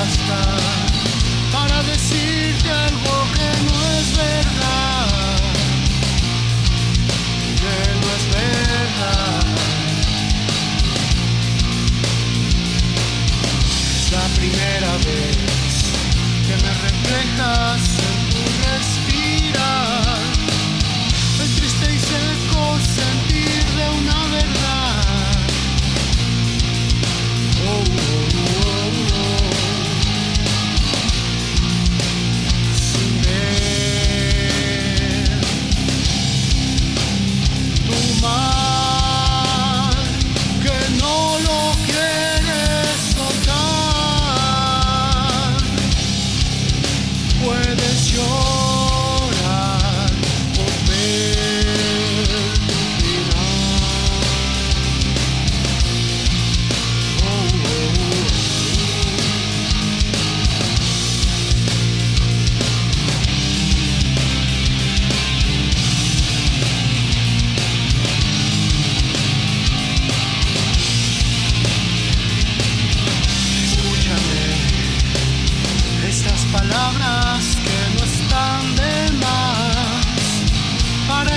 estar para decirte algo que no es verdad,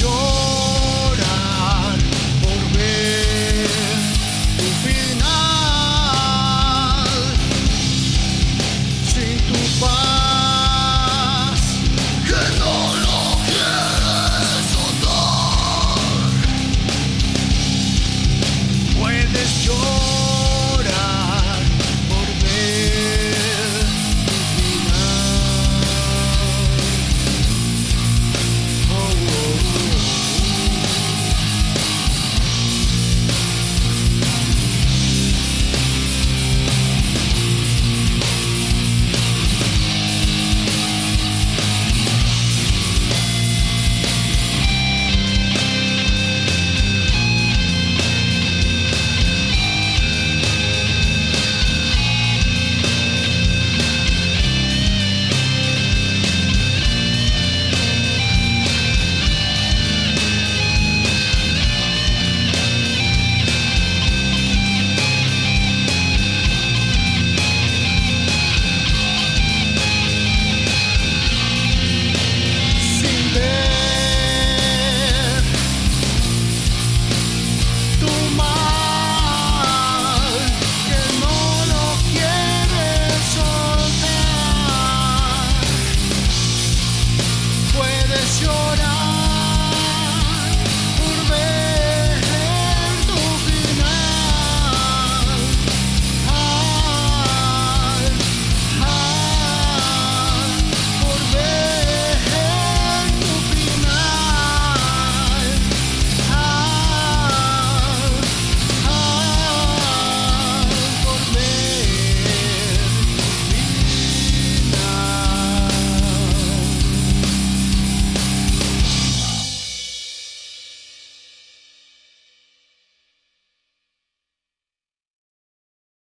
Llorar por ver tu final sin tu paz que no lo quieres olor puedes llorar.